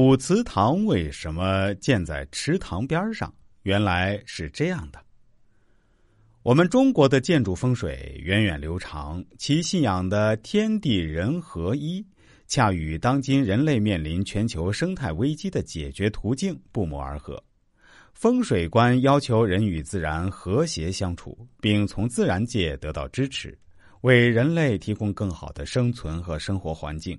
古祠堂为什么建在池塘边上？原来是这样的。我们中国的建筑风水源远流长，其信仰的天地人合一，恰与当今人类面临全球生态危机的解决途径不谋而合。风水观要求人与自然和谐相处，并从自然界得到支持，为人类提供更好的生存和生活环境。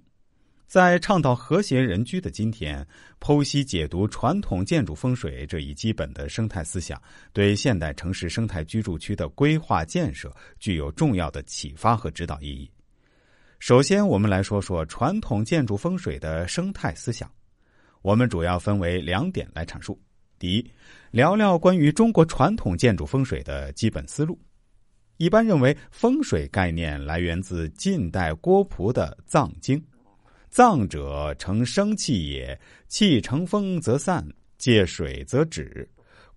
在倡导和谐人居的今天，剖析解读传统建筑风水这一基本的生态思想，对现代城市生态居住区的规划建设具有重要的启发和指导意义。首先，我们来说说传统建筑风水的生态思想。我们主要分为两点来阐述：第一，聊聊关于中国传统建筑风水的基本思路。一般认为，风水概念来源自近代郭璞的《藏经》。藏者成生气也，气成风则散，借水则止。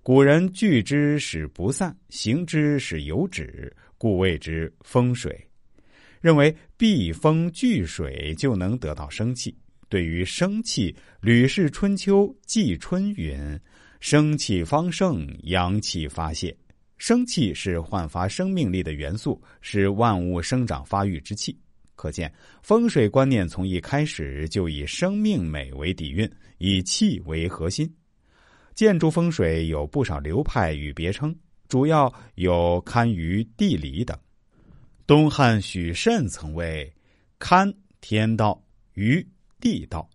古人聚之使不散，行之使有止，故谓之风水。认为避风聚水就能得到生气。对于生气，《吕氏春秋·季春》云：“生气方盛，阳气发泄。生气是焕发生命力的元素，是万物生长发育之气。”可见，风水观念从一开始就以生命美为底蕴，以气为核心。建筑风水有不少流派与别称，主要有堪舆、地理等。东汉许慎曾谓：“堪天道，舆地道。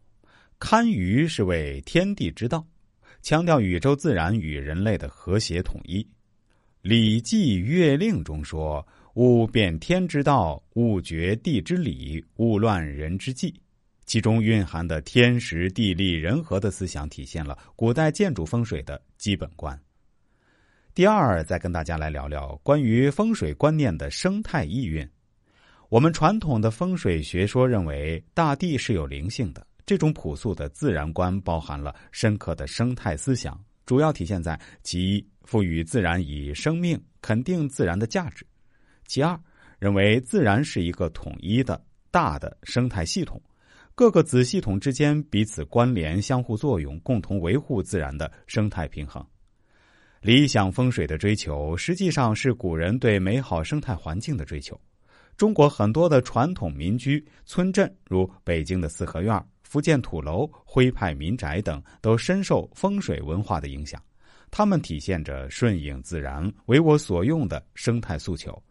堪舆是为天地之道，强调宇宙自然与人类的和谐统一。”《礼记·乐令》中说。勿变天之道，勿绝地之理，勿乱人之纪。其中蕴含的天时地利人和的思想，体现了古代建筑风水的基本观。第二，再跟大家来聊聊关于风水观念的生态意蕴。我们传统的风水学说认为，大地是有灵性的。这种朴素的自然观包含了深刻的生态思想，主要体现在其赋予自然以生命，肯定自然的价值。其二，认为自然是一个统一的大的生态系统，各个子系统之间彼此关联、相互作用，共同维护自然的生态平衡。理想风水的追求，实际上是古人对美好生态环境的追求。中国很多的传统民居村镇，如北京的四合院、福建土楼、徽派民宅等，都深受风水文化的影响。它们体现着顺应自然、为我所用的生态诉求。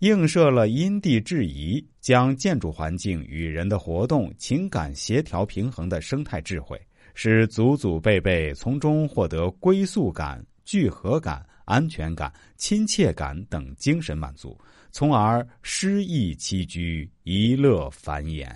映射了因地制宜，将建筑环境与人的活动、情感协调平衡的生态智慧，使祖祖辈辈从中获得归宿感、聚合感、安全感、亲切感等精神满足，从而诗意栖居，一乐繁衍。